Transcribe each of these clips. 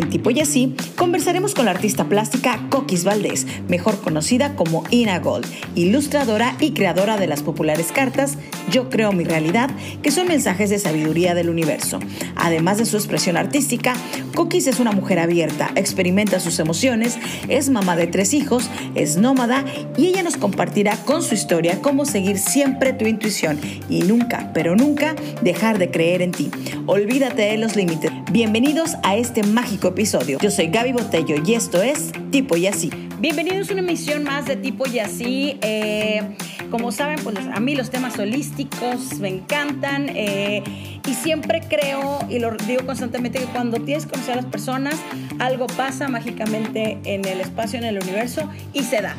En Tipo y Así conversaremos con la artista plástica Coquis Valdés, mejor conocida como Ina Gold, ilustradora y creadora de las populares cartas Yo creo mi realidad, que son mensajes de sabiduría del universo. Además de su expresión artística, Coquis es una mujer abierta, experimenta sus emociones, es mamá de tres hijos, es nómada y ella nos compartirá con su historia cómo seguir siempre tu intuición y nunca, pero nunca dejar de creer en ti. Olvídate de los límites. Bienvenidos a este mágico episodio. Yo soy Gaby Botello y esto es Tipo y Así. Bienvenidos a una emisión más de Tipo y Así. Eh, como saben, pues a mí los temas holísticos me encantan eh, y siempre creo, y lo digo constantemente, que cuando tienes que conocer a las personas, algo pasa mágicamente en el espacio, en el universo y se da.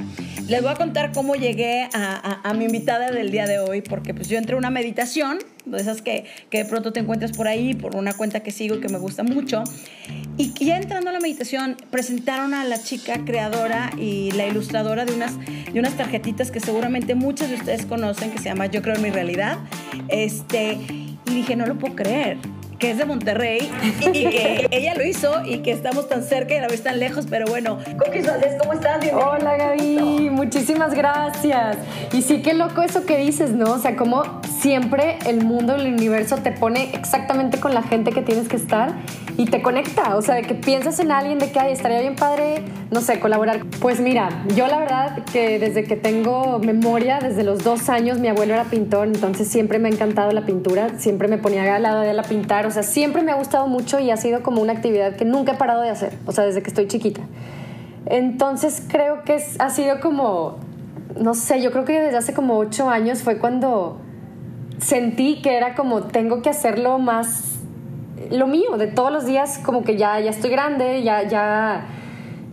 Les voy a contar cómo llegué a, mi invitada del día de hoy, porque pues yo entré a una meditación, de esas que, que, de pronto te encuentras por ahí, por una cuenta que sigo y que me gusta mucho. Y ya entrando a la meditación, presentaron a la chica creadora y la ilustradora de unas, de unas tarjetitas que seguramente muchos de ustedes conocen, que se llama Yo creo en mi realidad. Este, y dije, no lo puedo creer que es de Monterrey y que ella lo hizo y que estamos tan cerca y a la vez tan lejos, pero bueno. Valdés, ¿cómo estás? Hola Gaby, muchísimas gracias. Y sí, qué loco eso que dices, ¿no? O sea, como siempre el mundo, el universo te pone exactamente con la gente que tienes que estar y te conecta. O sea, de que piensas en alguien, de que Ay, estaría bien padre, no sé, colaborar. Pues mira, yo la verdad que desde que tengo memoria, desde los dos años, mi abuelo era pintor, entonces siempre me ha encantado la pintura, siempre me ponía al lado de él a pintar o sea, siempre me ha gustado mucho y ha sido como una actividad que nunca he parado de hacer, o sea, desde que estoy chiquita. Entonces creo que ha sido como, no sé, yo creo que desde hace como ocho años fue cuando sentí que era como tengo que hacerlo más lo mío, de todos los días, como que ya, ya estoy grande, ya, ya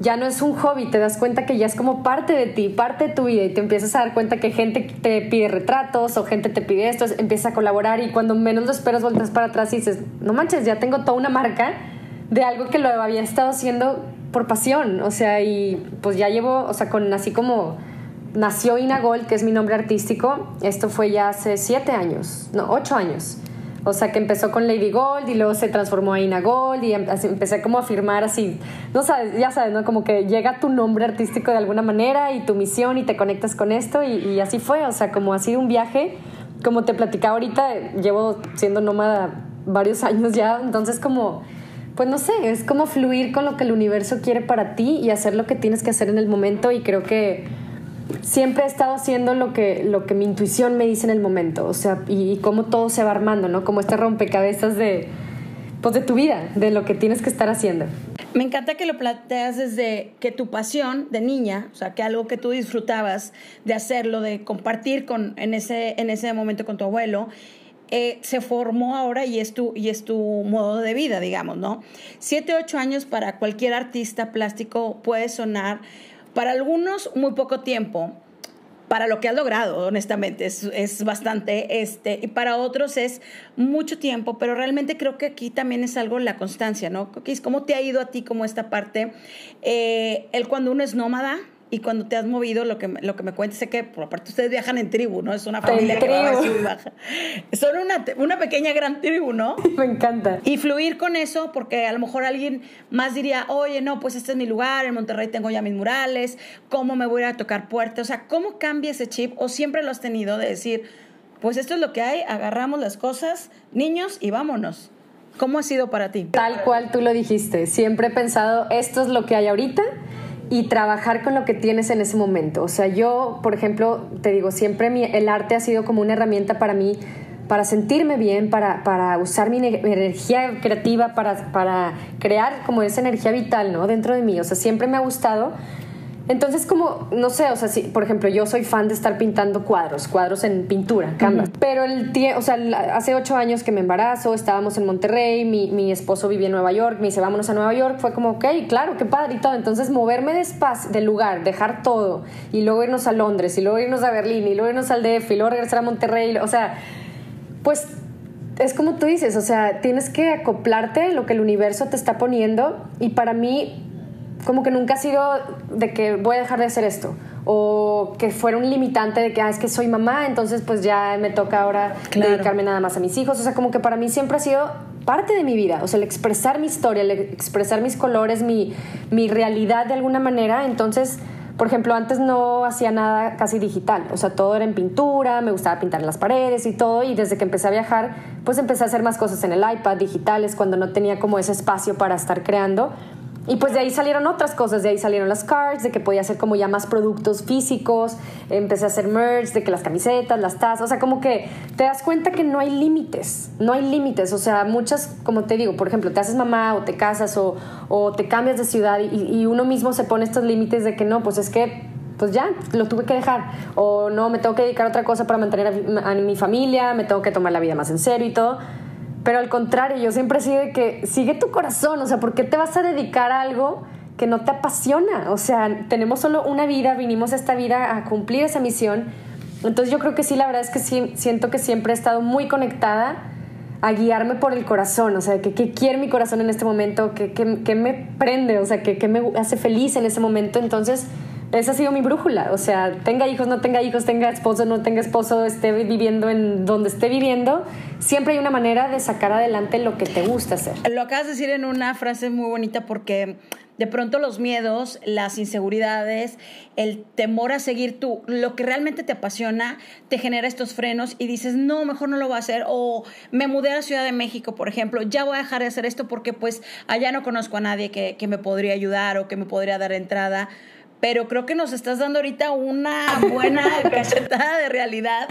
ya no es un hobby, te das cuenta que ya es como parte de ti, parte de tu vida y te empiezas a dar cuenta que gente te pide retratos o gente te pide esto, empieza a colaborar y cuando menos lo esperas volteas para atrás y dices, no manches, ya tengo toda una marca de algo que lo había estado haciendo por pasión, o sea, y pues ya llevo, o sea, con así como nació Ina Gold, que es mi nombre artístico, esto fue ya hace siete años, no, ocho años. O sea, que empezó con Lady Gold y luego se transformó a Ina Gold y em, empecé como a firmar así, no sabes, ya sabes, ¿no? Como que llega tu nombre artístico de alguna manera y tu misión y te conectas con esto y, así fue, o sea, como ha sido un viaje, como te platicaba ahorita, llevo siendo nómada varios años ya, entonces como, pues no sé, es como fluir con lo que el universo quiere para ti y hacer lo que tienes que hacer en el momento y creo que siempre he estado haciendo lo que, lo que mi intuición me dice en el momento, o sea, y, cómo todo se va armando, ¿no? Como este rompecabezas de, pues de tu vida, de lo que tienes que estar haciendo. Me encanta que lo planteas desde que tu pasión de niña, o sea, que algo que tú disfrutabas de hacerlo, de compartir con, en, ese, en ese momento con tu abuelo, eh, se formó ahora y es, tu, y es tu modo de vida, digamos, ¿no? Siete, ocho años para cualquier artista plástico puede sonar para algunos, muy poco tiempo. Para lo que has logrado, honestamente, es, bastante. Este, y para otros es mucho tiempo, pero realmente creo que aquí también es algo la constancia, ¿no? ¿Cómo te ha ido a ti como esta parte? Eh, el cuando uno es nómada, y cuando te has movido, lo que, lo que me cuentes es que, por aparte, ustedes viajan en tribu, ¿no? Es una familia que va y baja. Son una, una pequeña gran tribu, ¿no? Me encanta. Y fluir con eso, porque a lo mejor alguien más diría, oye, no, pues este es mi lugar, en Monterrey tengo ya mis murales, ¿cómo me voy a tocar puertas? O sea, ¿cómo cambia ese chip? ¿O siempre lo has tenido de decir, pues esto es lo que hay, agarramos las cosas, niños, y vámonos? ¿Cómo ha sido para ti? Tal cual tú lo dijiste. Siempre he pensado, esto es lo que hay ahorita y trabajar con lo que tienes en ese momento. O sea, yo, por ejemplo, te digo, siempre el arte ha sido como una herramienta para mí, para sentirme bien, para, para usar mi, energía creativa, para, para crear como esa energía vital, ¿no? Dentro de mí. O sea, siempre me ha gustado entonces, como, no sé, o sea, si, por ejemplo, yo soy fan de estar pintando cuadros, cuadros en pintura, canvas. Pero el o sea, hace ocho años que me embarazo, estábamos en Monterrey, mi, mi, esposo vivía en Nueva York, me dice, vámonos a Nueva York. Fue como, ok, claro, qué padre y todo. Entonces, moverme de espacio, del lugar, dejar todo, y luego irnos a Londres, y luego irnos a Berlín, y luego irnos al DF, y luego regresar a Monterrey, o sea, pues es como tú dices, o sea, tienes que acoplarte lo que el universo te está poniendo, y para mí, como que nunca ha sido de que voy a dejar de hacer esto o que fuera un limitante de que ah, es que soy mamá, entonces pues ya me toca ahora dedicarme nada más a mis hijos, o sea, como que para mí siempre ha sido parte de mi vida, o sea, el expresar mi historia, el expresar mis colores, mi, mi realidad de alguna manera, entonces por ejemplo, antes no hacía nada casi digital, o sea, todo era en pintura, me gustaba pintar en las paredes y todo, y desde que empecé a viajar, pues empecé a hacer más cosas en el iPad, digitales, cuando no tenía como ese espacio para estar creando. Y pues de ahí salieron otras cosas, de ahí salieron las cards, de que podía hacer como ya más productos físicos, empecé a hacer merch, de que las camisetas, las tazas, o sea, como que te das cuenta que no hay límites, no hay límites, o sea, muchas, como te digo, por ejemplo, te haces mamá o te casas o, te cambias de ciudad y, uno mismo se pone estos límites de que no, pues es que pues ya, lo tuve que dejar. O no, me tengo que dedicar a otra cosa para mantener a, a, mi familia, me tengo que tomar la vida más en serio y todo. Pero al contrario, yo siempre he sido de que sigue tu corazón, o sea, ¿por qué te vas a dedicar a algo que no te apasiona? O sea, tenemos solo una vida, vinimos a esta vida a cumplir esa misión. Entonces yo creo que sí, la verdad es que sí, siento que siempre he estado muy conectada a guiarme por el corazón, o sea, qué quiere mi corazón en este momento, qué me prende, o sea, qué me hace feliz en ese momento. Entonces, esa ha sido mi brújula. O sea, tenga hijos, no tenga hijos, tenga esposo, no tenga esposo, esté viviendo en donde esté viviendo, siempre hay una manera de sacar adelante lo que te gusta hacer. Lo acabas de decir en una frase muy bonita porque de pronto los miedos, las inseguridades, el temor a seguir tú, lo que realmente te apasiona, te genera estos frenos y dices, no, mejor no lo voy a hacer. O me mudé a la Ciudad de México, por ejemplo, ya voy a dejar de hacer esto porque pues allá no conozco a nadie que, que me podría ayudar o que me podría dar entrada pero creo que nos estás dando ahorita una buena cachetada de realidad.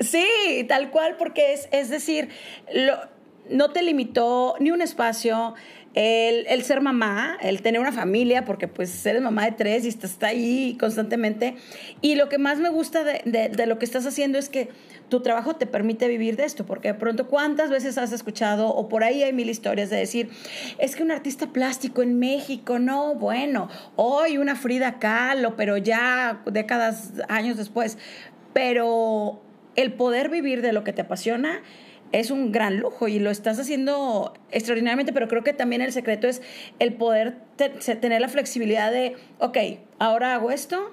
Sí, tal cual, porque es, es decir, lo, no te limitó ni un espacio, el, ser mamá, el tener una familia, porque pues eres mamá de tres y estás ahí constantemente. Y lo que más me gusta de, lo que estás haciendo es que tu trabajo te permite vivir de esto, porque de pronto cuántas veces has escuchado, o por ahí hay mil historias de decir, es que un artista plástico en México, no, bueno, hoy una Frida Kahlo, pero ya décadas, años después, pero el poder vivir de lo que te apasiona es un gran lujo y lo estás haciendo extraordinariamente, pero creo que también el secreto es el poder tener la flexibilidad de, ok, ahora hago esto,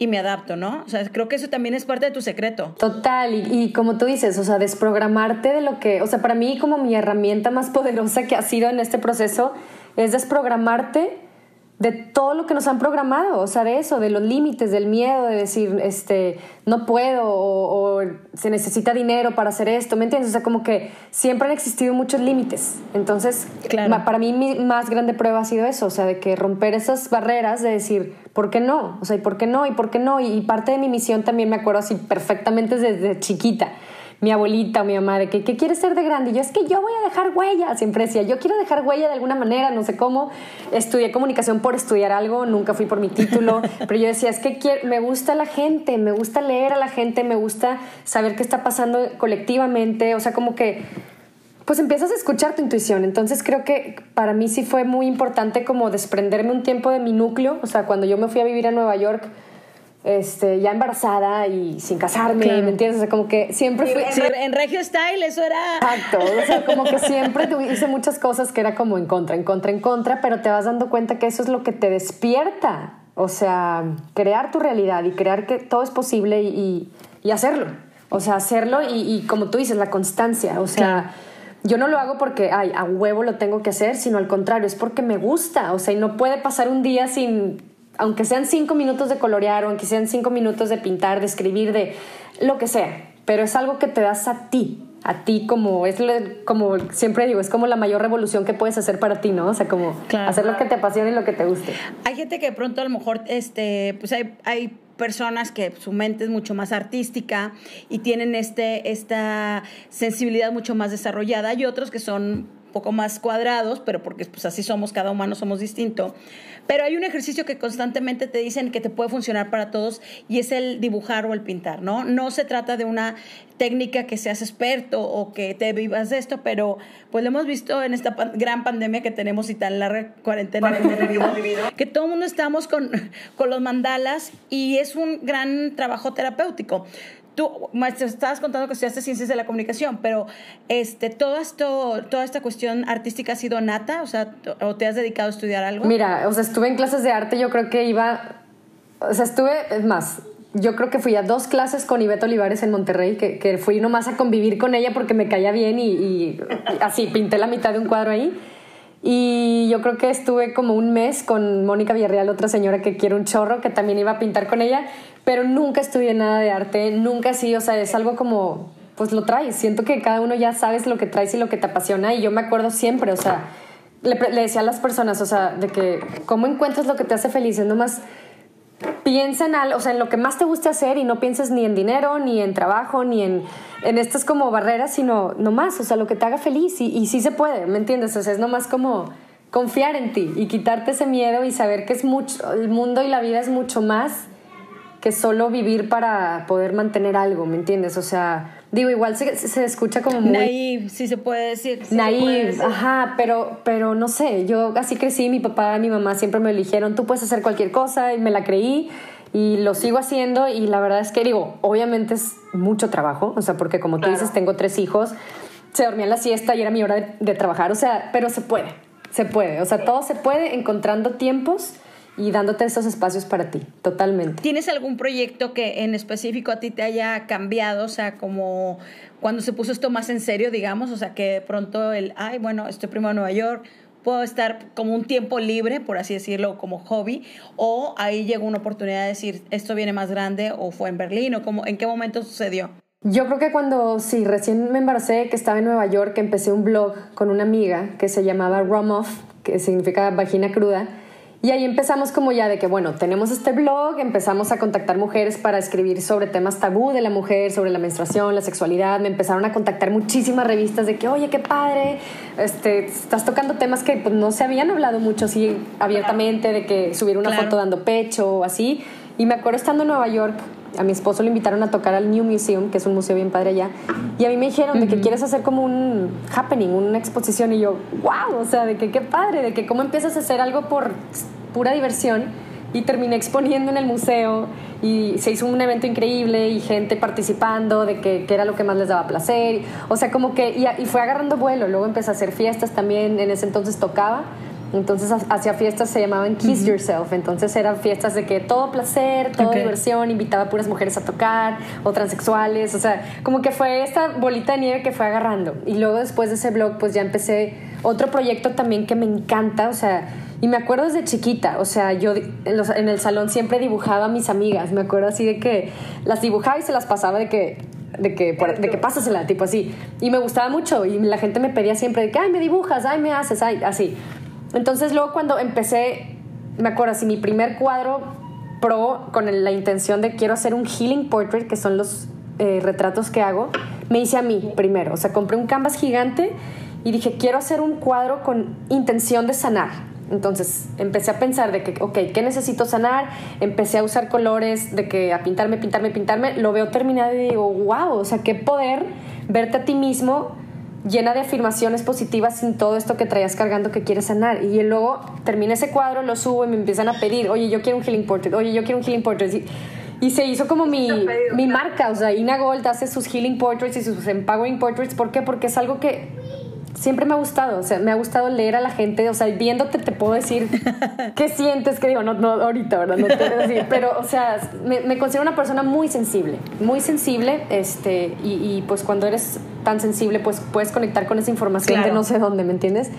y me adapto, ¿no? O sea, creo que eso también es parte de tu secreto. Total, y, y, como tú dices, o sea, desprogramarte de lo que, o sea, para mí como mi herramienta más poderosa que ha sido en este proceso es desprogramarte de todo lo que nos han programado, o sea, de eso, de los límites, del miedo, de decir, este, no puedo o, se necesita dinero para hacer esto, ¿me entiendes? O sea, como que siempre han existido muchos límites. Entonces, para mí mi más grande prueba ha sido eso, o sea, de que romper esas barreras, de decir, ¿por qué no? O sea, ¿y por qué no? ¿Y por qué no? Y, parte de mi misión también me acuerdo así perfectamente desde chiquita mi abuelita o mi mamá de que ¿qué quieres ser de grande? Y yo es que yo voy a dejar huella, siempre decía, yo quiero dejar huella de alguna manera, no sé cómo. Estudié comunicación por estudiar algo, nunca fui por mi título, pero yo decía, es que me gusta la gente, me gusta leer a la gente, me gusta saber qué está pasando colectivamente, o sea, como que pues empiezas a escuchar tu intuición. Entonces creo que para mí sí fue muy importante como desprenderme un tiempo de mi núcleo, o sea, cuando yo me fui a vivir a Nueva York, este, ya embarazada y sin casarme, ¿me entiendes? O sea, como que siempre fui... en Regio Style eso era... Exacto, o sea, como que siempre hice muchas cosas que era como en contra, en contra, en contra, pero te vas dando cuenta que eso es lo que te despierta, o sea, crear tu realidad y crear que todo es posible y, y, hacerlo, o sea, hacerlo y, como tú dices, la constancia, o sea... Yo no lo hago porque, ay, a huevo lo tengo que hacer, sino al contrario, es porque me gusta, o sea, y no puede pasar un día sin aunque sean cinco minutos de colorear o aunque sean cinco minutos de pintar, de escribir, de lo que sea, pero es algo que te das a ti, a ti como es como siempre digo es como la mayor revolución que puedes hacer para ti no o sea como hacer lo que te apasione y lo que te guste. Hay gente que de pronto a lo mejor este pues hay, hay personas que su mente es mucho más artística y tienen este esta sensibilidad mucho más desarrollada. Y otros que son poco más cuadrados, pero porque pues así somos, cada humano somos distinto. Pero hay un ejercicio que constantemente te dicen que te puede funcionar para todos y es el dibujar o el pintar, ¿no? No se trata de una técnica que seas experto o que te vivas de esto, pero pues lo hemos visto en esta gran pandemia que tenemos y tan larga cuarentena que que todo el mundo estamos con, con los mandalas y es un gran trabajo terapéutico tú, maestro, estabas contando que estudiaste ciencias de la comunicación, pero este, todo esto, toda esta cuestión artística ha sido nata, o sea, o te has dedicado a estudiar algo. Mira, o sea, estuve en clases de arte, yo creo que iba, o sea, estuve, es más, yo creo que fui a dos clases con Ivette Olivares en Monterrey, que, que fui nomás a convivir con ella porque me caía bien y, y, así pinté la mitad de un cuadro ahí. Y yo creo que estuve como un mes con Mónica Villarreal, otra señora que quiere un chorro, que también iba a pintar con ella, pero nunca estudié nada de arte, nunca así, o sea, es algo como, pues lo traes. Siento que cada uno ya sabes lo que traes y lo que te apasiona, y yo me acuerdo siempre, o sea, le, le decía a las personas, o sea, de que, ¿cómo encuentras lo que te hace feliz? Es nomás piensa en algo, o sea, en lo que más te guste hacer y no pienses ni en dinero, ni en trabajo, ni en, en estas como barreras, sino nomás, o sea, lo que te haga feliz y, y sí se puede, ¿me entiendes? O sea, es nomás como confiar en ti y quitarte ese miedo y saber que es mucho, el mundo y la vida es mucho más que solo vivir para poder mantener algo, ¿me entiendes? O sea, digo, igual se, se escucha como muy... Naive, sí se puede decir. Sí naive, ajá, pero, pero no sé, yo así crecí, mi papá y mi mamá siempre me eligieron, tú puedes hacer cualquier cosa y me la creí y lo sigo haciendo y la verdad es que digo, obviamente es mucho trabajo, o sea, porque como tú dices, tengo tres hijos, se dormía en la siesta y era mi hora de, de trabajar, o sea, pero se puede, se puede, o sea, todo se puede encontrando tiempos y dándote esos espacios para ti, totalmente. ¿Tienes algún proyecto que en específico a ti te haya cambiado? O sea, como cuando se puso esto más en serio, digamos, o sea, que de pronto el, ay, bueno, estoy primero en Nueva York, puedo estar como un tiempo libre, por así decirlo, como hobby, o ahí llegó una oportunidad de decir, esto viene más grande, o fue en Berlín, o como, ¿en qué momento sucedió? Yo creo que cuando, sí, recién me embaracé, que estaba en Nueva York, empecé un blog con una amiga que se llamaba Rum Off, que significa vagina cruda, y ahí empezamos como ya de que, bueno, tenemos este blog, empezamos a contactar mujeres para escribir sobre temas tabú de la mujer, sobre la menstruación, la sexualidad. Me empezaron a contactar muchísimas revistas de que, oye, qué padre, este, estás tocando temas que pues, no se habían hablado mucho así abiertamente, de que subir una claro. foto dando pecho o así. Y me acuerdo estando en Nueva York, a mi esposo lo invitaron a tocar al New Museum, que es un museo bien padre allá, y a mí me dijeron uh -huh. de que quieres hacer como un happening, una exposición, y yo, wow, o sea, de que qué padre, de que cómo empiezas a hacer algo por pura diversión, y terminé exponiendo en el museo, y se hizo un evento increíble, y gente participando, de que, que era lo que más les daba placer, o sea, como que, y, y fue agarrando vuelo, luego empecé a hacer fiestas también, en ese entonces tocaba, entonces hacía fiestas, se llamaban Kiss uh -huh. Yourself. Entonces eran fiestas de que todo placer, toda okay. diversión, invitaba a puras mujeres a tocar o transexuales. O sea, como que fue esta bolita de nieve que fue agarrando. Y luego después de ese blog, pues ya empecé otro proyecto también que me encanta. O sea, y me acuerdo desde chiquita. O sea, yo en, los, en el salón siempre dibujaba a mis amigas. Me acuerdo así de que las dibujaba y se las pasaba de que de que, por, de que pásasela, tipo así. Y me gustaba mucho y la gente me pedía siempre de que, ay, me dibujas, ay, me haces, ay, así. Entonces luego cuando empecé, me acuerdo así, mi primer cuadro pro con la intención de quiero hacer un healing portrait, que son los eh, retratos que hago, me hice a mí primero. O sea, compré un canvas gigante y dije, quiero hacer un cuadro con intención de sanar. Entonces empecé a pensar de que, ok, ¿qué necesito sanar? Empecé a usar colores, de que a pintarme, pintarme, pintarme. Lo veo terminado y digo, wow, o sea, qué poder verte a ti mismo llena de afirmaciones positivas sin todo esto que traías cargando que quieres sanar. Y luego terminé ese cuadro, lo subo y me empiezan a pedir, oye, yo quiero un healing portrait, oye, yo quiero un healing portrait. Y, y se hizo como mi, mi marca, o sea, Ina Gold hace sus healing portraits y sus empowering portraits. ¿Por qué? Porque es algo que siempre me ha gustado, o sea, me ha gustado leer a la gente, o sea, viéndote te puedo decir qué sientes, que digo, no, no ahorita, ¿verdad? No te puedo decir, pero, o sea, me, me, considero una persona muy sensible, muy sensible, este, y, y, pues cuando eres tan sensible, pues puedes conectar con esa información claro. de no sé dónde, ¿me entiendes?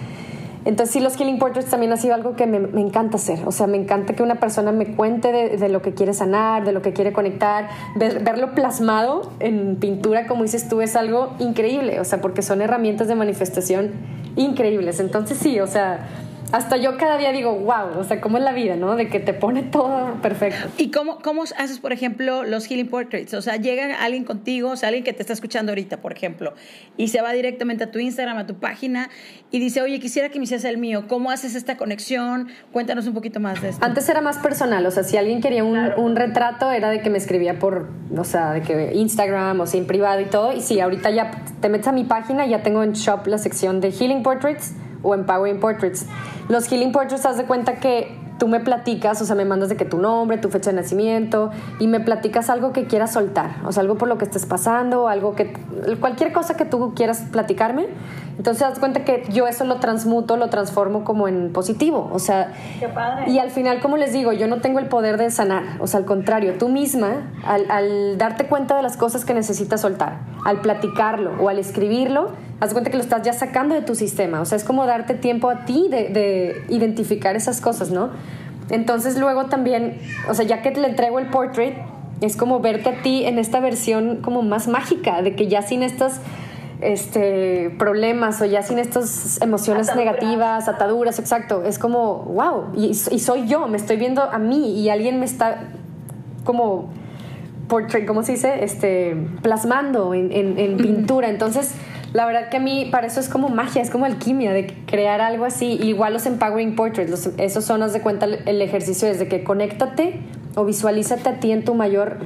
Entonces sí, los Healing Portraits también ha sido algo que me, me, encanta hacer. O sea, me encanta que una persona me cuente de, de lo que quiere sanar, de lo que quiere conectar. Ver, verlo plasmado en pintura, como dices tú, es algo increíble. O sea, porque son herramientas de manifestación increíbles. Entonces sí, o sea, hasta yo cada día digo, wow, o sea, cómo es la vida, ¿no? De que te pone todo perfecto. ¿Y cómo, cómo haces, por ejemplo, los healing portraits? O sea, llega alguien contigo, o sea, alguien que te está escuchando ahorita, por ejemplo, y se va directamente a tu Instagram, a tu página, y dice, oye, quisiera que me hicieras el mío. ¿Cómo haces esta conexión? Cuéntanos un poquito más de esto. Antes era más personal, o sea, si alguien quería un, claro. un retrato, era de que me escribía por, o sea, de que Instagram, o sea, en privado y todo. Y sí, ahorita ya te metes a mi página, ya tengo en Shop la sección de healing portraits o Empowering Portraits. Los Healing Portraits, haz de cuenta que tú me platicas, o sea, me mandas de que tu nombre, tu fecha de nacimiento y me platicas algo que quieras soltar, o sea, algo por lo que estés pasando, algo que cualquier cosa que tú quieras platicarme. Entonces, das cuenta que yo eso lo transmuto, lo transformo como en positivo, o sea, Qué padre. y al final, como les digo, yo no tengo el poder de sanar, o sea, al contrario, tú misma, al, al darte cuenta de las cosas que necesitas soltar, al platicarlo o al escribirlo, haz cuenta que lo estás ya sacando de tu sistema, o sea, es como darte tiempo a ti de, de identificar esas cosas, ¿no? Entonces luego también, o sea, ya que te le entrego el portrait, es como verte a ti en esta versión como más mágica, de que ya sin estas este, problemas o ya sin estas emociones Ataduras. negativas, ataduras, exacto, es como, wow, y, y soy yo, me estoy viendo a mí y alguien me está como portrait, ¿cómo se dice? Este, plasmando en, en- en pintura. Entonces, la verdad que a mí, para eso es como magia, es como alquimia de crear algo así. Igual los empowering portraits, los, esos son, haz de cuenta, el, ejercicio es de que conéctate o visualízate a ti en tu mayor,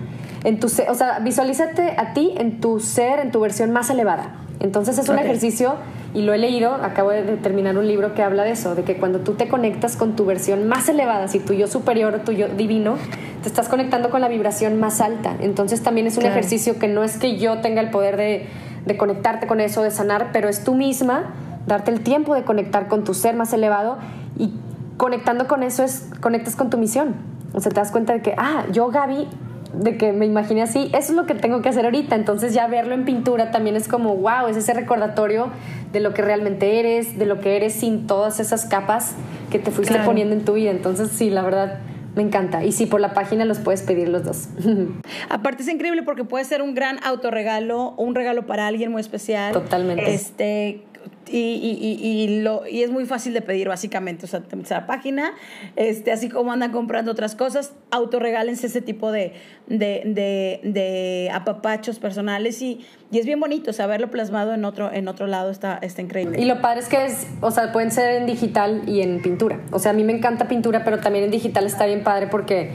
en tu ser, o sea, visualízate a ti en tu ser, en tu versión más elevada. Entonces es un ejercicio, y lo he leído, acabo de de terminar un libro que habla de eso, de que cuando tú te conectas con tu versión más elevada, si tu yo superior o tu yo divino, te estás conectando con la vibración más alta. Entonces también es un Claro. ejercicio que no es que yo tenga el poder de, de conectarte con eso, de sanar, pero es tú misma darte el tiempo de conectar con tu ser más elevado y conectando con eso es conectas con tu misión. O sea, te das cuenta de que, ah, yo Gaby, de que me imaginé así, eso es lo que tengo que hacer ahorita. Entonces ya verlo en pintura también es como, wow, es ese recordatorio de lo que realmente eres, de lo que eres sin todas esas capas que te fuiste Claro. poniendo en tu vida. Entonces sí, la verdad, me encanta. Y sí, por la página los puedes pedir los dos. Aparte es increíble porque puede ser un gran autorregalo, un regalo para alguien muy especial. Totalmente. Este y, y- y- lo, y es muy fácil de pedir básicamente, o sea, te metes a la página, este, así como andan comprando otras cosas, autorregálense ese tipo de, de, de, de apapachos personales y, y es bien bonito, o sea, verlo plasmado en otro, en otro lado está, está increíble. Y lo padre es que es, o sea, pueden ser en digital y en pintura. O sea, a mí me encanta pintura, pero también en digital está bien padre porque,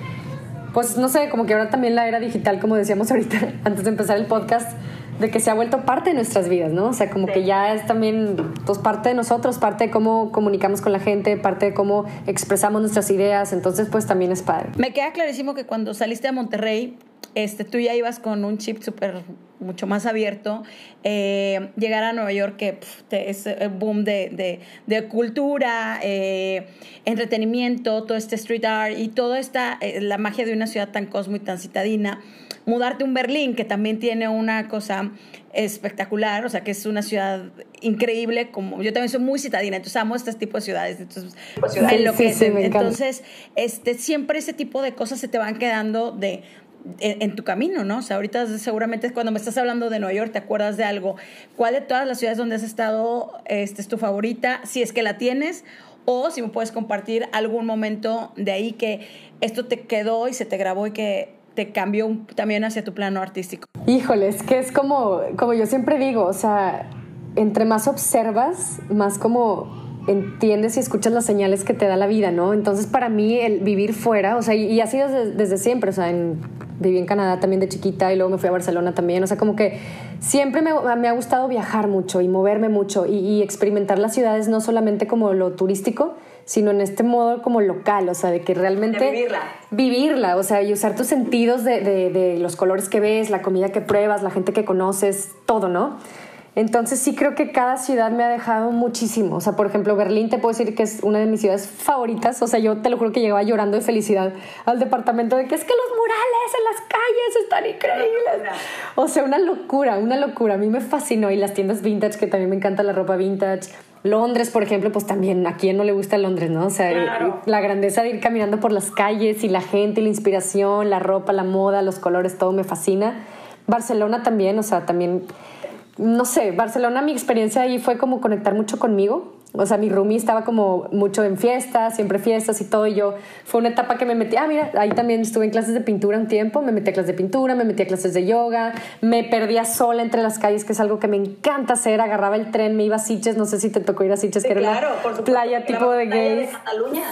pues no sé, como que ahora también la era digital, como decíamos ahorita antes de empezar el podcast, de que se ha vuelto parte de nuestras vidas, ¿no? O sea, como que ya es también, pues parte de nosotros, parte de cómo comunicamos con la gente, parte de cómo expresamos nuestras ideas. Entonces, pues también es padre. Me queda clarísimo que cuando saliste a Monterrey, este, tú ya ibas con un chip súper, mucho más abierto. Eh, llegar a Nueva York, que pf, te- es el boom de, de- de cultura, eh, entretenimiento, todo este street art y toda esta, eh, la magia de una ciudad tan cosmo y tan citadina. Mudarte a un Berlín, que también tiene una cosa espectacular, o sea, que es una ciudad increíble, como yo también soy muy citadina, entonces amo este tipo de ciudades, entonces me Sí, sí, enloquecen. sí, me entonces, este, siempre ese tipo de cosas se te van quedando de, en, en tu camino, ¿no? O sea, ahorita seguramente cuando me estás hablando de Nueva York, te acuerdas de algo. ¿Cuál de todas las ciudades donde has estado este, es tu favorita? Si es que la tienes, o si me puedes compartir algún momento de ahí que esto te quedó y se te grabó y que te cambió también hacia tu plano artístico. Híjole, es que es como, como yo siempre digo, o sea, entre más observas, más como entiendes y escuchas las señales que te da la vida, ¿no? Entonces, para mí, el vivir fuera, o sea, y, y sido desde, siempre, o sea, en- viví en Canadá también de chiquita y luego me fui a Barcelona también, o sea, como que siempre me, me ha gustado viajar mucho y moverme mucho y experimentar las ciudades no solamente como lo turístico, sino en este modo como local, o sea, de que realmente... De vivirla. Vivirla, o sea, y usar tus sentidos de, de- de los colores que ves, la comida que pruebas, la gente que conoces, todo, ¿no? Entonces sí creo que cada ciudad me ha dejado muchísimo. O sea, por ejemplo, Berlín te puedo decir que es una de mis ciudades favoritas. O sea, yo te lo juro que llegaba llorando de felicidad al departamento de que es que los murales en las calles están increíbles. O sea, una locura, una locura. A mí me fascinó. Y las tiendas vintage, que también me encanta la ropa vintage. Londres, por ejemplo, pues también a quién no le gusta Londres, ¿no? O sea, Claro. la grandeza de ir caminando por las calles y la gente, y la inspiración, la ropa, la moda, los colores, todo me fascina. Barcelona también, o sea, también, no sé, Barcelona mi experiencia ahí fue como conectar mucho conmigo. O sea, mi roomie estaba como mucho en fiestas, siempre fiestas y todo. Y yo, fue una etapa que me metí. Ah, mira, ahí también estuve en clases de pintura un tiempo. Me metí a clases de pintura, me metí a clases de yoga. Me perdía sola entre las calles, que es algo que me encanta hacer. Agarraba el tren, me iba a Sitges. No sé si te tocó ir a Sitges, que era claro, una supuesto, playa la tipo de gays.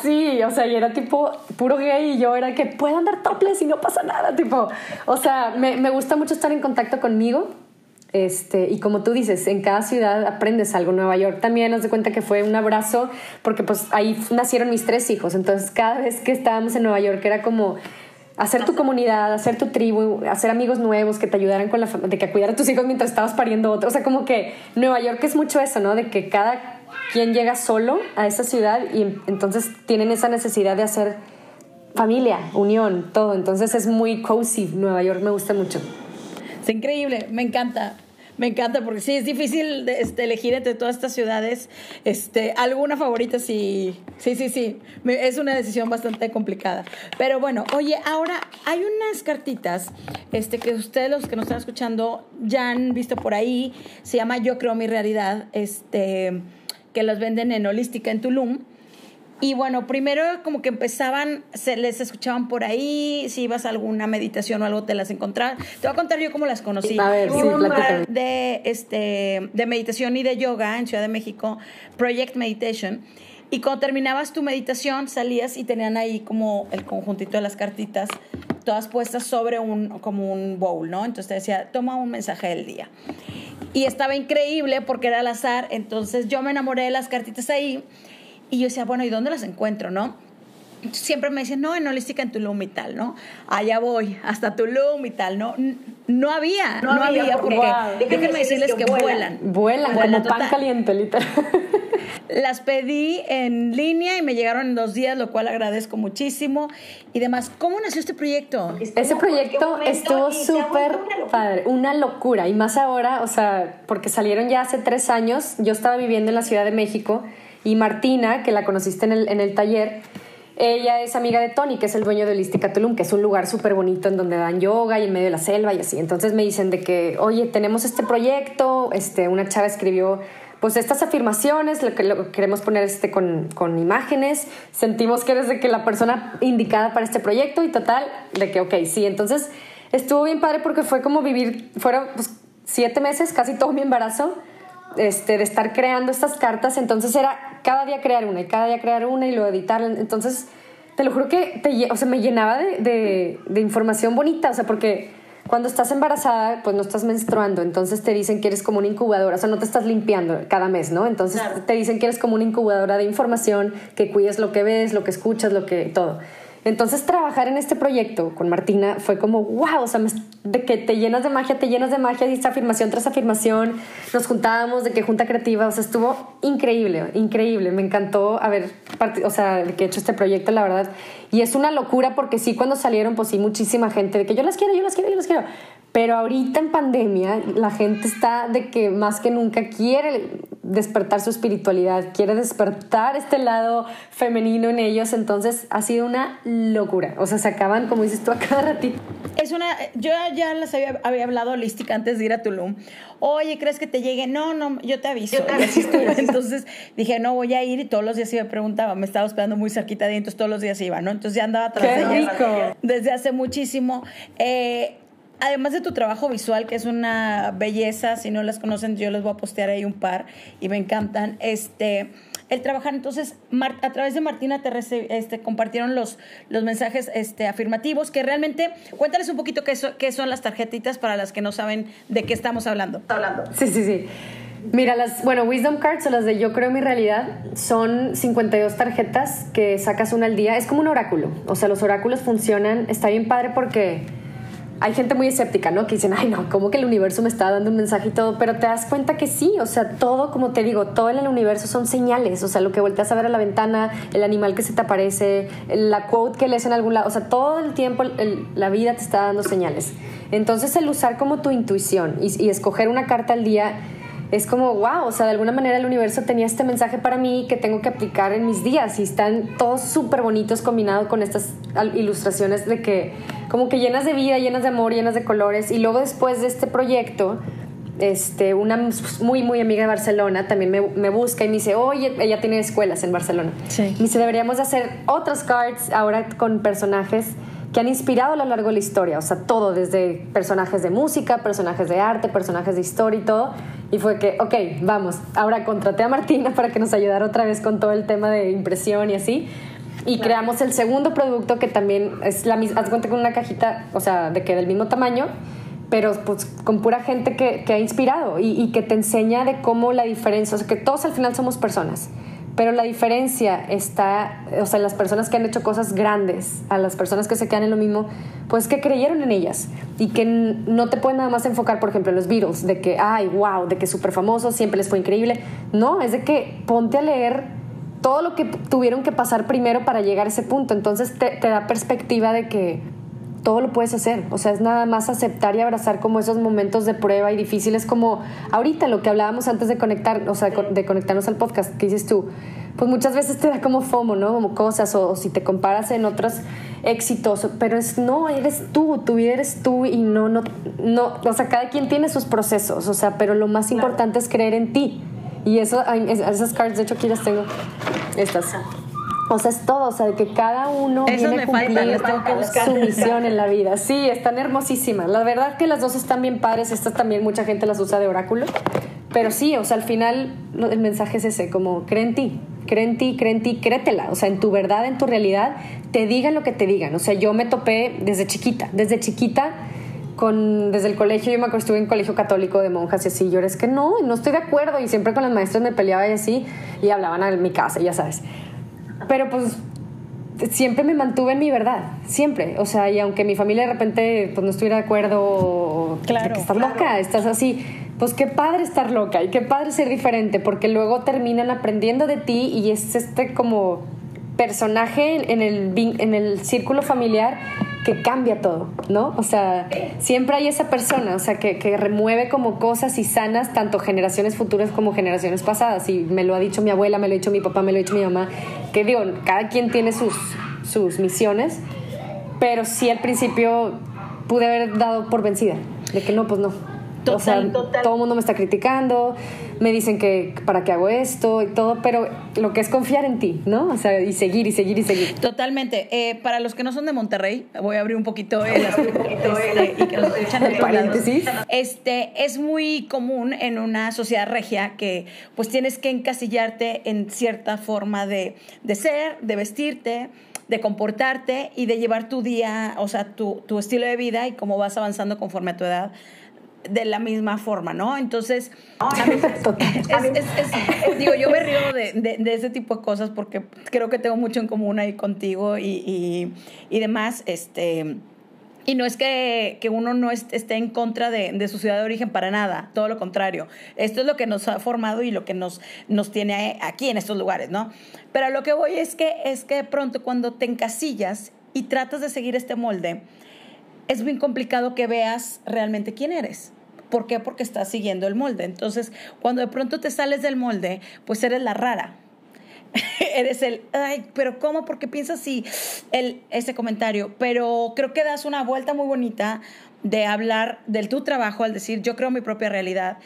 Sí, o sea, y era tipo puro gay y yo era que puedo andar topless y no pasa nada, tipo. O sea, me, me gusta mucho estar en contacto conmigo. Este, y como tú dices, en cada ciudad aprendes algo. Nueva York también nos de cuenta que fue un abrazo, porque pues ahí nacieron mis tres hijos. Entonces cada vez que estábamos en Nueva York era como hacer tu comunidad, hacer tu tribu, hacer amigos nuevos que te ayudaran con la de que cuidar a tus hijos mientras estabas pariendo otro. O sea, como que Nueva York es mucho eso, ¿no? De que cada quien llega solo a esa ciudad y entonces tienen esa necesidad de hacer familia, unión, todo. Entonces es muy cozy. Nueva York me gusta mucho. Es increíble, me encanta. Me encanta porque sí, es difícil este, elegir entre todas estas ciudades. Este, alguna favorita sí, sí, sí, sí. es una decisión bastante complicada. Pero bueno, oye, ahora hay unas cartitas este, que ustedes los que nos están escuchando ya han visto por ahí. Se llama Yo creo mi realidad, este, que las venden en Holística en Tulum. Y bueno, primero como que empezaban, se les escuchaban por ahí, si ibas a alguna meditación o algo te las encontrabas. Te voy a contar yo cómo las conocí. A ver, sí, un de, este, de meditación y de yoga en Ciudad de México, Project Meditation. Y cuando terminabas tu meditación, salías y tenían ahí como el conjuntito de las cartitas, todas puestas sobre un, como un bowl, ¿no? Entonces te decía, toma un mensaje del día. Y estaba increíble porque era al azar, entonces yo me enamoré de las cartitas ahí y yo decía, bueno, ¿y dónde las encuentro, no? Siempre me decían, no, en Holística en Tulum y tal, ¿no? Allá voy, hasta Tulum y tal, ¿no? No había, no, había, porque, déjenme decirles que, vuelan. Vuelan, como pan caliente, literal. Las pedí en línea y me llegaron en dos días, lo cual agradezco muchísimo. Y demás, ¿cómo nació este proyecto? Ese proyecto estuvo súper padre, una locura. Y más ahora, o sea, porque salieron ya hace tres años, yo estaba viviendo en la Ciudad de México y Martina, que la conociste en el, en el taller, ella es amiga de Tony, que es el dueño de Holística Tulum, que es un lugar súper bonito en donde dan yoga y en medio de la selva y así. Entonces me dicen de que, oye, tenemos este proyecto, este, una chava escribió pues estas afirmaciones, lo que lo queremos poner este con, con, imágenes, sentimos que eres que la persona indicada para este proyecto y total, de que, ok, sí, entonces estuvo bien padre porque fue como vivir, fueron pues, siete meses, casi todo mi embarazo, este, de estar creando estas cartas, entonces era cada día crear una y cada día crear una y luego editarla, entonces te lo juro que te, o sea, me llenaba de, de, información bonita, o sea, porque cuando estás embarazada, pues no estás menstruando, entonces te dicen que eres como una incubadora, o sea, no te estás limpiando cada mes, ¿no? Entonces te dicen que eres como una incubadora de información, que cuides lo que ves, lo que escuchas, lo que todo. Entonces trabajar en este proyecto con Martina fue como, wow, o sea, de que te llenas de magia, te llenas de magia, y afirmación tras afirmación, nos juntábamos de que junta creativa, o sea, estuvo increíble, increíble, me encantó haber, o sea, que he hecho este proyecto, la verdad, y es una locura porque sí, cuando salieron, pues sí, muchísima gente de que yo las quiero, yo las quiero, yo las quiero, pero ahorita en pandemia la gente está de que más que nunca quiere despertar su espiritualidad, quiere despertar este lado femenino en ellos, entonces ha sido una locura. O sea, se acaban, como dices tú, a cada ratito. Es una, yo ya les había, hablado holística antes de ir a Tulum. Oye, ¿crees que te llegue? No, no, yo te aviso. Entonces dije, no, voy a ir y todos los días iba me preguntaba, me estaba esperando muy cerquita de entonces todos los días iba, ¿no? Entonces ya andaba atrás de ella desde hace muchísimo. Eh, además de tu trabajo visual, que es una belleza, si no las conocen, yo les voy a postear ahí un par y me encantan. Este, el trabajar, entonces, a través de Martina te este, compartieron los, los mensajes este, afirmativos, que realmente, cuéntales un poquito qué, qué son las tarjetitas para las que no saben de qué estamos hablando. hablando. Sí, sí, sí. Mira, las, bueno, Wisdom Cards o las de Yo Creo Mi Realidad son 52 tarjetas que sacas una al día. Es como un oráculo. O sea, los oráculos funcionan. Está bien padre porque hay gente muy escéptica, ¿no? Que dicen, ay, no, ¿cómo que el universo me está dando un mensaje y todo? Pero te das cuenta que sí, o sea, todo, como te digo, todo en el universo son señales, o sea, lo que volteas a ver a la ventana, el animal que se te aparece, la quote que lees en algún lado, o sea, todo el tiempo la vida te está dando señales. Entonces, el usar como tu intuición y, y escoger una carta al día es como, wow, o sea, de alguna manera el universo tenía este mensaje para mí que tengo que aplicar en mis días y están todos súper bonitos combinados con estas ilustraciones de que como que llenas de vida, llenas de amor, llenas de colores y luego después de este proyecto este, una muy, muy amiga de Barcelona también me, me, busca y me dice, oye, ella tiene escuelas en Barcelona. Sí. Me dice, deberíamos hacer otras cards ahora con personajes que han inspirado a lo largo de la historia, o sea, todo, desde personajes de música, personajes de arte, personajes de historia y todo. Y fue que, ok, vamos, ahora contraté a Martina para que nos ayudara otra vez con todo el tema de impresión y así. Y creamos el segundo producto que también es la misma, haz cuenta con una cajita, o sea, de que del mismo tamaño, pero pues con pura gente que, que ha inspirado y, y, que te enseña de cómo la diferencia, o sea, que todos al final somos personas, pero la diferencia está, o sea, las personas que han hecho cosas grandes, a las personas que se quedan en lo mismo, pues que creyeron en ellas y que no te pueden nada más enfocar, por ejemplo, en los Beatles, de que, ay, wow, de que súper famosos, siempre les fue increíble. No, es de que ponte a leer todo lo que tuvieron que pasar primero para llegar a ese punto. Entonces te da perspectiva de que todo lo puedes hacer. O sea, es nada más aceptar y abrazar como esos momentos de prueba y difíciles como ahorita lo que hablábamos antes de conectar, o sea, de conectarnos al podcast, que dices tú, pues muchas veces te da como FOMO, ¿no? Como cosas, o, si te comparas en otros éxitos, pero es no, eres tú, tu vida eres tú y no, no, no, o sea, cada quien tiene sus procesos, o sea, pero lo más importante es creer en ti. Y eso, esas cards, de hecho aquí las tengo, estas. O sea, es todo, o sea, que cada uno viene a cumplir su misión en la vida. Sí, están hermosísimas. La verdad que las dos están bien padres, estas también mucha gente las usa de oráculo. Pero sí, o sea, al final el mensaje es ese, como cree en ti, cree en ti, cree en ti, créetela. O sea, en tu verdad, en tu realidad, te digan lo que te digan. O sea, yo me topé desde chiquita, desde chiquita con, desde el colegio, yo me acuerdo, estuve en colegio católico de monjas y así, yo era, es que no, no estoy de acuerdo y siempre con las maestras me peleaba y así y hablaban en mi casa, ya sabes. Pero pues siempre me mantuve en mi verdad, siempre. O sea, y aunque mi familia de repente pues, no estuviera de acuerdo, claro, que estás loca, estás así, pues qué padre estar loca y qué padre ser diferente, porque luego terminan aprendiendo de ti y es este como personaje en el, en el círculo familiar que cambia todo, ¿no? O sea, siempre hay esa persona, o sea, que, que, remueve como cosas y sanas tanto generaciones futuras como generaciones pasadas. Y me lo ha dicho mi abuela, me lo ha dicho mi papá, me lo ha dicho mi mamá, que digo, cada quien tiene sus, sus misiones, pero sí al principio pude haber dado por vencida, de que no, pues no, o sea, todo el mundo me está criticando, me dicen que para qué hago esto y todo, pero lo que es confiar en ti, ¿no? O sea, y seguir y seguir y seguir. Totalmente. Eh, para los que no son de Monterrey, voy a abrir un poquito el, este, y que nos escuchan el paréntesis. Este, es muy común en una sociedad regia que pues tienes que encasillarte en cierta forma de, de ser, de vestirte, de comportarte y de llevar tu día, o sea, tu, tu estilo de vida y cómo vas avanzando conforme a tu edad de la misma forma, ¿no? Entonces, digo, yo me río de, de, ese tipo de cosas porque creo que tengo mucho en común ahí contigo y, y, demás, este... Y no es que, que uno no esté en contra de, de, su ciudad de origen para nada, todo lo contrario. Esto es lo que nos ha formado y lo que nos, nos tiene aquí en estos lugares, ¿no? Pero lo que voy es que, es que de pronto cuando te encasillas y tratas de seguir este molde, es bien complicado que veas realmente quién eres. ¿Por qué? Porque estás siguiendo el molde. Entonces, cuando de pronto te sales del molde, pues eres la rara. eres el, ay, pero ¿cómo? Porque piensas así el, ese comentario. Pero creo que das una vuelta muy bonita de hablar del tu trabajo al decir, yo creo mi propia realidad.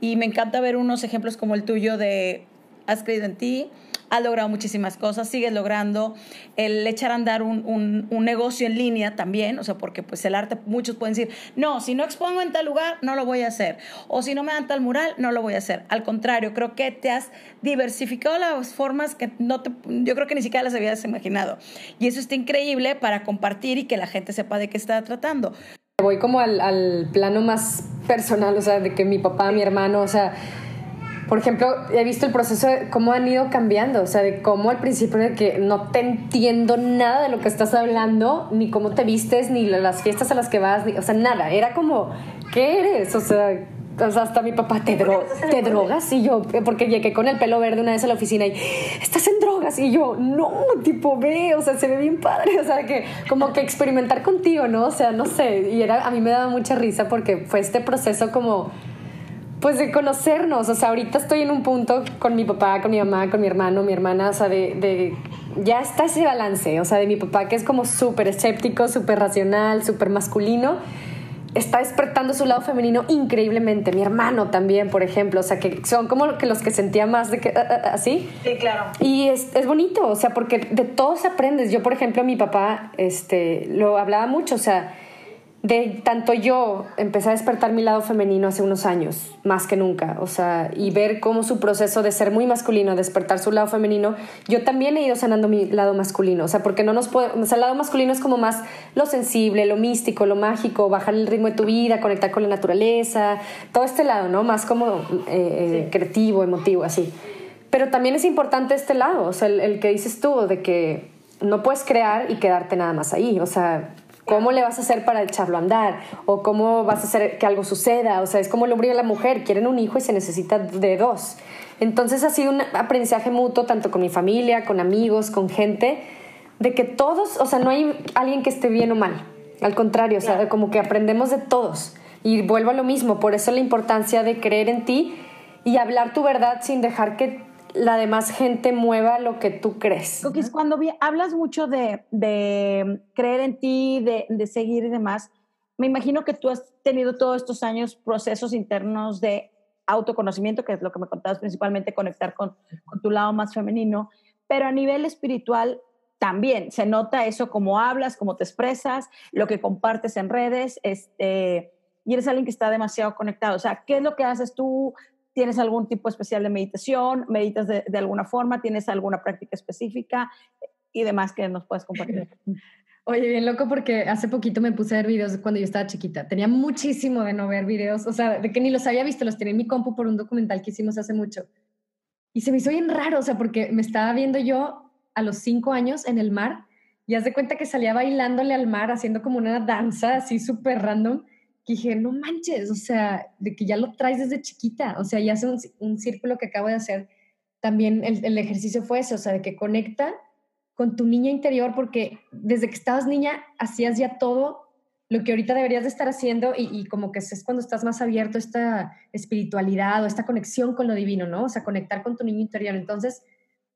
Y me encanta ver unos ejemplos como el tuyo de, has creído en ti, has logrado muchísimas cosas, sigues logrando el echar a andar un, un, negocio en línea también, o sea, porque pues el arte, muchos pueden decir, no, si no expongo en tal lugar, no lo voy a hacer, o si no me dan tal mural, no lo voy a hacer. Al contrario, creo que te has diversificado las formas que no te, yo creo que ni siquiera las habías imaginado. Y eso está increíble para compartir y que la gente sepa de qué está tratando. Voy como al, al plano más personal, o sea, de que mi papá, mi hermano, o sea, por ejemplo, he visto el proceso de cómo han ido cambiando, o sea, de cómo al principio de que no te entiendo nada de lo que estás hablando, ni cómo te vistes, ni las fiestas a las que vas, ni, o sea, nada. Era como, ¿qué eres? O sea, hasta mi papá, ¿te, ¿te drogas? Y yo, porque llegué con el pelo verde una vez a la oficina y, ¿estás en drogas? Y yo, no, tipo, ve, o sea, se ve bien padre, o sea, que como que experimentar contigo, ¿no? O sea, no sé, y era, a mí me daba mucha risa porque fue este proceso como pues de conocernos. O sea, ahorita estoy en un punto con mi papá, con mi mamá, con mi hermano, mi hermana, o sea, de, de ya está ese balance, o sea, de mi papá que es como súper escéptico, súper racional, súper masculino, está despertando su lado femenino increíblemente. Mi hermano también, por ejemplo, o sea, que son como que los que sentía más de que ah, así. Sí, claro. Y es, es, bonito, o sea, porque de todos aprendes. Yo, por ejemplo, mi papá, este, lo hablaba mucho, o sea, de tanto yo empecé a despertar mi lado femenino hace unos años, más que nunca, o sea, y ver cómo su proceso de ser muy masculino, despertar su lado femenino, yo también he ido sanando mi lado masculino, o sea, porque no nos puede, o sea, el lado masculino es como más lo sensible, lo místico, lo mágico, bajar el ritmo de tu vida, conectar con la naturaleza, todo este lado, ¿no? Más como eh, eh, creativo, emotivo, así. Pero también es importante este lado, o sea, el, el que dices tú, de que no puedes crear y quedarte nada más ahí, o sea, ¿Cómo le vas a hacer para echarlo a andar? ¿O cómo vas a hacer que algo suceda? O sea, es como el hombre y la mujer, quieren un hijo y se necesita de dos. Entonces ha sido un aprendizaje mutuo, tanto con mi familia, con amigos, con gente, de que todos, o sea, no hay alguien que esté bien o mal. Al contrario, o sea, como que aprendemos de todos. Y vuelvo a lo mismo, por eso la importancia de creer en ti y hablar tu verdad sin dejar que la demás gente mueva lo que tú crees. Cookies, cuando hablas mucho de, creer en ti, de, seguir y demás, me imagino que tú has tenido todos estos años procesos internos de autoconocimiento, que es lo que me contabas principalmente, conectar con, tu lado más femenino, pero a nivel espiritual también se nota eso, cómo hablas, cómo te expresas, lo que compartes en redes, este, y eres alguien que está demasiado conectado. O sea, ¿qué es lo que haces tú? ¿Tienes algún tipo especial de meditación? ¿Meditas de, alguna forma? ¿Tienes alguna práctica específica? Y demás que nos puedes compartir. Oye, bien loco porque hace poquito me puse a ver videos cuando yo estaba chiquita. Tenía muchísimo de no ver videos, o sea, de que ni los había visto, los tenía en mi compu por un documental que hicimos hace mucho. Y se me hizo bien raro, o sea, porque me estaba viendo yo a los cinco años en el mar y haz de cuenta que salía bailándole al mar, haciendo como una danza así súper random dije, no manches, o sea, de que ya lo traes desde chiquita, o sea, ya hace un, círculo que acabo de hacer. También el, ejercicio fue eso, o sea, de que conecta con tu niña interior, porque desde que estabas niña hacías ya todo lo que ahorita deberías de estar haciendo y, y, como que es cuando estás más abierto esta espiritualidad o esta conexión con lo divino, ¿no? O sea, conectar con tu niño interior. Entonces,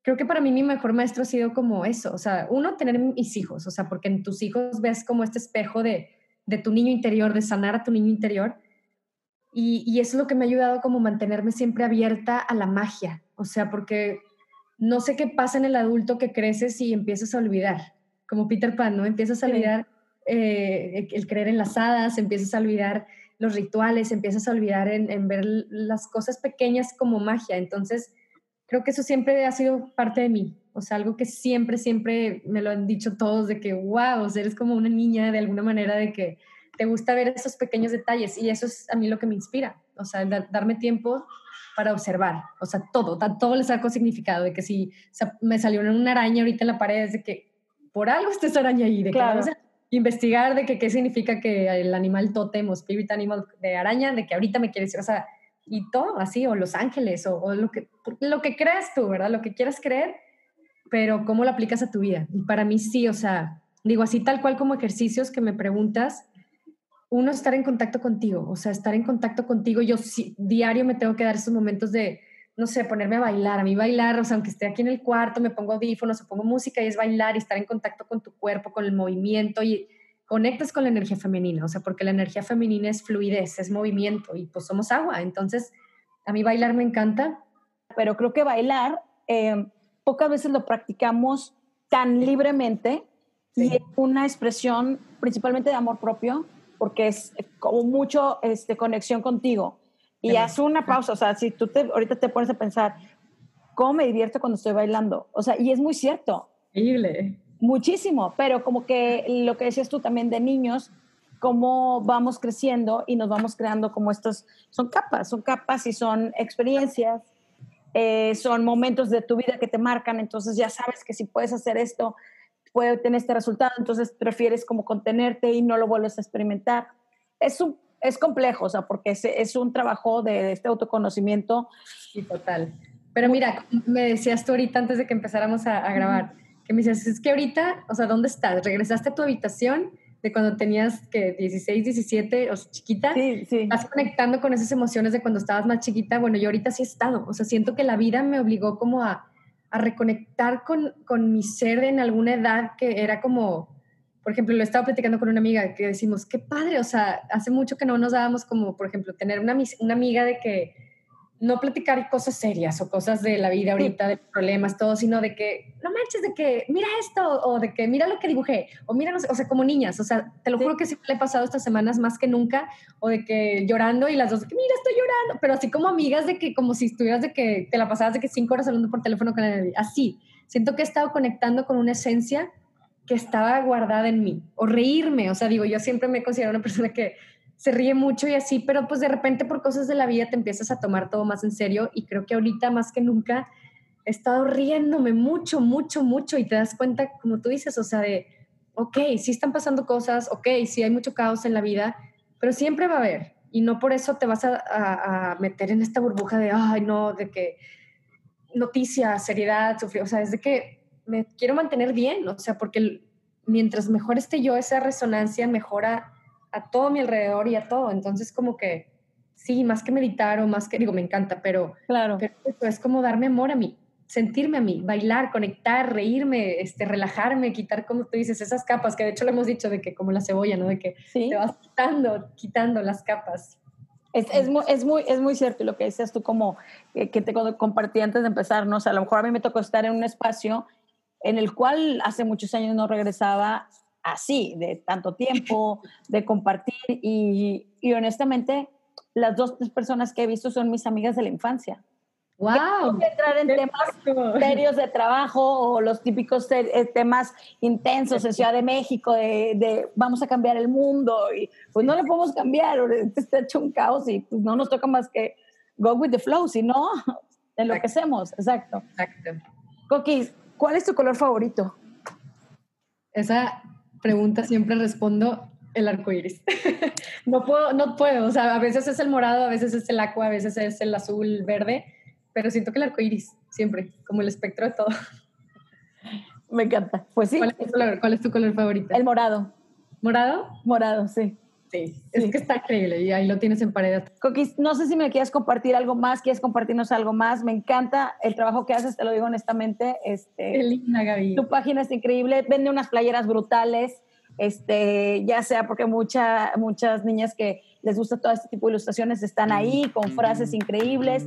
creo que para mí mi mejor maestro ha sido como eso, o sea, uno, tener mis hijos, o sea, porque en tus hijos ves como este espejo de, de tu niño interior, de sanar a tu niño interior. Y, eso es lo que me ha ayudado como mantenerme siempre abierta a la magia. O sea, porque no sé qué pasa en el adulto que creces y empiezas a olvidar. Como Peter Pan, ¿no? Empiezas a olvidar eh, el creer en las hadas, empiezas a olvidar los rituales, empiezas a olvidar en, en, ver las cosas pequeñas como magia. Entonces, creo que eso siempre ha sido parte de mí. O sea, algo que siempre, siempre me lo han dicho todos de que, wow, eres como una niña de alguna manera, de que te gusta ver esos pequeños detalles y eso es a mí lo que me inspira. O sea, darme tiempo para observar, o sea, todo, todo le saco significado, de que si me salió una araña ahorita en la pared, es de que por algo está esa araña ahí, de que vamos a investigar de que qué significa que el animal totem o spirit animal de araña, de que ahorita me quiere decir, o sea, y todo así, o los ángeles, o, o lo, que, lo que creas tú, ¿verdad? Lo que quieras creer, pero ¿cómo lo aplicas a tu vida? Y para mí sí, o sea, digo así tal cual como ejercicios que me preguntas, uno estar en contacto contigo, o sea, estar en contacto contigo, yo diario me tengo que dar esos momentos de, no sé, ponerme a bailar, a mí bailar, o sea, aunque esté aquí en el cuarto, me pongo audífonos o pongo música y es bailar y estar en contacto con tu cuerpo, con el movimiento y conectas con la energía femenina, o sea, porque la energía femenina es fluidez, es movimiento y pues somos agua, entonces a mí bailar me encanta. Pero creo que bailar... Eh, pocas veces lo practicamos tan libremente y es una expresión principalmente de amor propio, porque es como mucho este, conexión contigo. Y haz una pausa, o sea, si tú te, ahorita te pones a pensar, ¿cómo me divierto cuando estoy bailando? O sea, y es muy cierto. Increíble. Muchísimo, pero como que lo que decías tú también de niños, cómo vamos creciendo y nos vamos creando como estos, son capas, son capas y son experiencias eh, son momentos de tu vida que te marcan, entonces ya sabes que si puedes hacer esto, puede tener este resultado, entonces prefieres como contenerte y no lo vuelves a experimentar. Es, un, es complejo, o sea, porque es, es un trabajo de, este autoconocimiento. Sí, total. Pero mira, me decías tú ahorita antes de que empezáramos a, a grabar, que me decías, es que ahorita, o sea, ¿dónde estás? ¿Regresaste a tu habitación? De cuando tenías que 16, 17 o chiquita, sí, sí. vas conectando con esas emociones de cuando estabas más chiquita. Bueno, yo ahorita sí he estado, o sea, siento que la vida me obligó como a, a reconectar con, con, mi ser en alguna edad que era como, por ejemplo, lo estaba platicando con una amiga que decimos, qué padre, o sea, hace mucho que no nos dábamos como, por ejemplo, tener una, una amiga de que no platicar cosas serias o cosas de la vida ahorita, de problemas, todo, sino de que, no manches, de que mira esto, o de que mira lo que dibujé, o mira, no sé, o sea, como niñas, o sea, te lo juro que sí le he pasado estas semanas más que nunca, o de que llorando y las dos, de que mira, estoy llorando, pero así como amigas de que, como si estuvieras de que te la pasabas de que cinco horas hablando por teléfono con él, así. Siento que he estado conectando con una esencia que estaba guardada en mí, o reírme, o sea, digo, yo siempre me considero una persona que se ríe mucho y así, pero pues de repente por cosas de la vida te empiezas a tomar todo más en serio y creo que ahorita más que nunca he estado riéndome mucho, mucho, mucho y te das cuenta, como tú dices, o sea, de, ok, sí están pasando cosas, ok, sí hay mucho caos en la vida, pero siempre va a haber y no por eso te vas a, meter en esta burbuja de, ay, no, de que noticias, seriedad, sufrir, o sea, es de que me quiero mantener bien, o sea, porque mientras mejor esté yo, esa resonancia mejora a todo mi alrededor y a todo. Entonces, como que sí, más que meditar o más que, digo, me encanta, pero, claro. es como darme amor a mí, sentirme a mí, bailar, conectar, reírme, este, relajarme, quitar, como tú dices, esas capas, que de hecho lo hemos dicho de que como la cebolla, ¿no? De que te vas quitando, quitando las capas. Es, es, muy, es, muy, es muy cierto lo que dices tú como eh, que te compartí antes de empezar, ¿no? O sea, a lo mejor a mí me tocó estar en un espacio en el cual hace muchos años no regresaba así, de tanto tiempo, de compartir y, y, honestamente las dos tres personas que he visto son mis amigas de la infancia. ¡Wow! entrar en temas serios de trabajo o los típicos eh, temas intensos en Ciudad de México de, de, vamos a cambiar el mundo y pues no lo podemos cambiar, está hecho un caos y pues no nos toca más que go with the flow, sino enloquecemos, exacto. Exacto. Coquis, ¿cuál es tu color favorito? Esa pregunta siempre respondo el arco iris. no puedo, no puedo, o sea, a veces es el morado, a veces es el agua, a veces es el azul, verde, pero siento que el arco iris, siempre, como el espectro de todo. Me encanta. Pues sí. ¿Cuál es tu color, favorito? El morado. ¿Morado? Morado, sí. Sí, es que está increíble y ahí lo tienes en pared. Coquis, no sé si me quieres compartir algo más, quieres compartirnos algo más. Me encanta el trabajo que haces, te lo digo honestamente. Este, Qué linda, Gaby. Tu página es increíble, vende unas playeras brutales, este, ya sea porque mucha, muchas niñas que les gusta todo este tipo de ilustraciones están ahí con frases increíbles.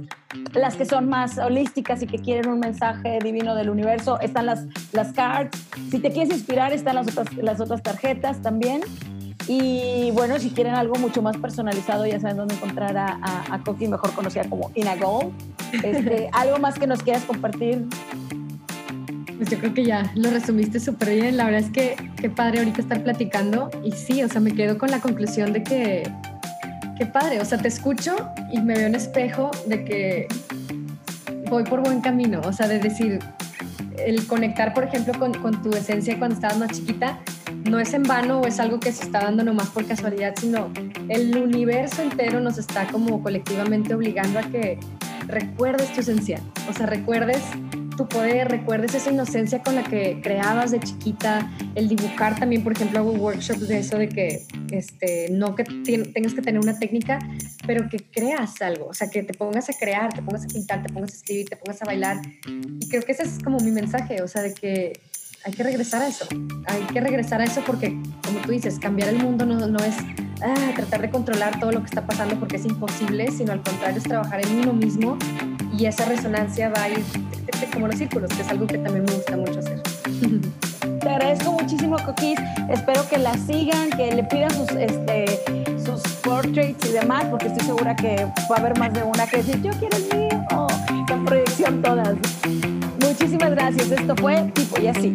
Las que son más holísticas y que quieren un mensaje divino del universo, están las, las cards. Si te quieres inspirar, están las otras, las otras tarjetas también. Y bueno, si quieren algo mucho más personalizado, ya saben dónde encontrar a, a, Coqui, mejor conocida como Ina Gold. Este, ¿Algo más que nos quieras compartir? Pues yo creo que ya lo resumiste súper bien. La verdad es que qué padre ahorita estar platicando. Y sí, o sea, me quedo con la conclusión de que qué padre. O sea, te escucho y me veo en espejo de que voy por buen camino. O sea, de decir, el conectar, por ejemplo, con, con tu esencia cuando estabas más chiquita, no es en vano o es algo que se está dando nomás por casualidad, sino el universo entero nos está como colectivamente obligando a que recuerdes tu esencia, o sea, recuerdes tu poder, recuerdes esa inocencia con la que creabas de chiquita, el dibujar también, por ejemplo, hago workshops de eso de que este, no que tengas que tener una técnica, pero que creas algo, o sea, que te pongas a crear, te pongas a pintar, te pongas a escribir, te pongas a bailar. Y creo que ese es como mi mensaje, o sea, de que hay que regresar a eso. Hay que regresar a eso porque, como tú dices, cambiar el mundo no, no es ah, tratar de controlar todo lo que está pasando porque es imposible, sino al contrario es trabajar en uno mismo y esa resonancia va a ir como los círculos, que es algo que también me gusta mucho hacer. Te agradezco muchísimo, Coquis. Espero que la sigan, que le pidan sus, este, sus portraits y demás, porque estoy segura que va a haber más de una que decir, yo quiero el mío, oh, en proyección todas. Muchísimas gracias. Esto fue Tipo y Así.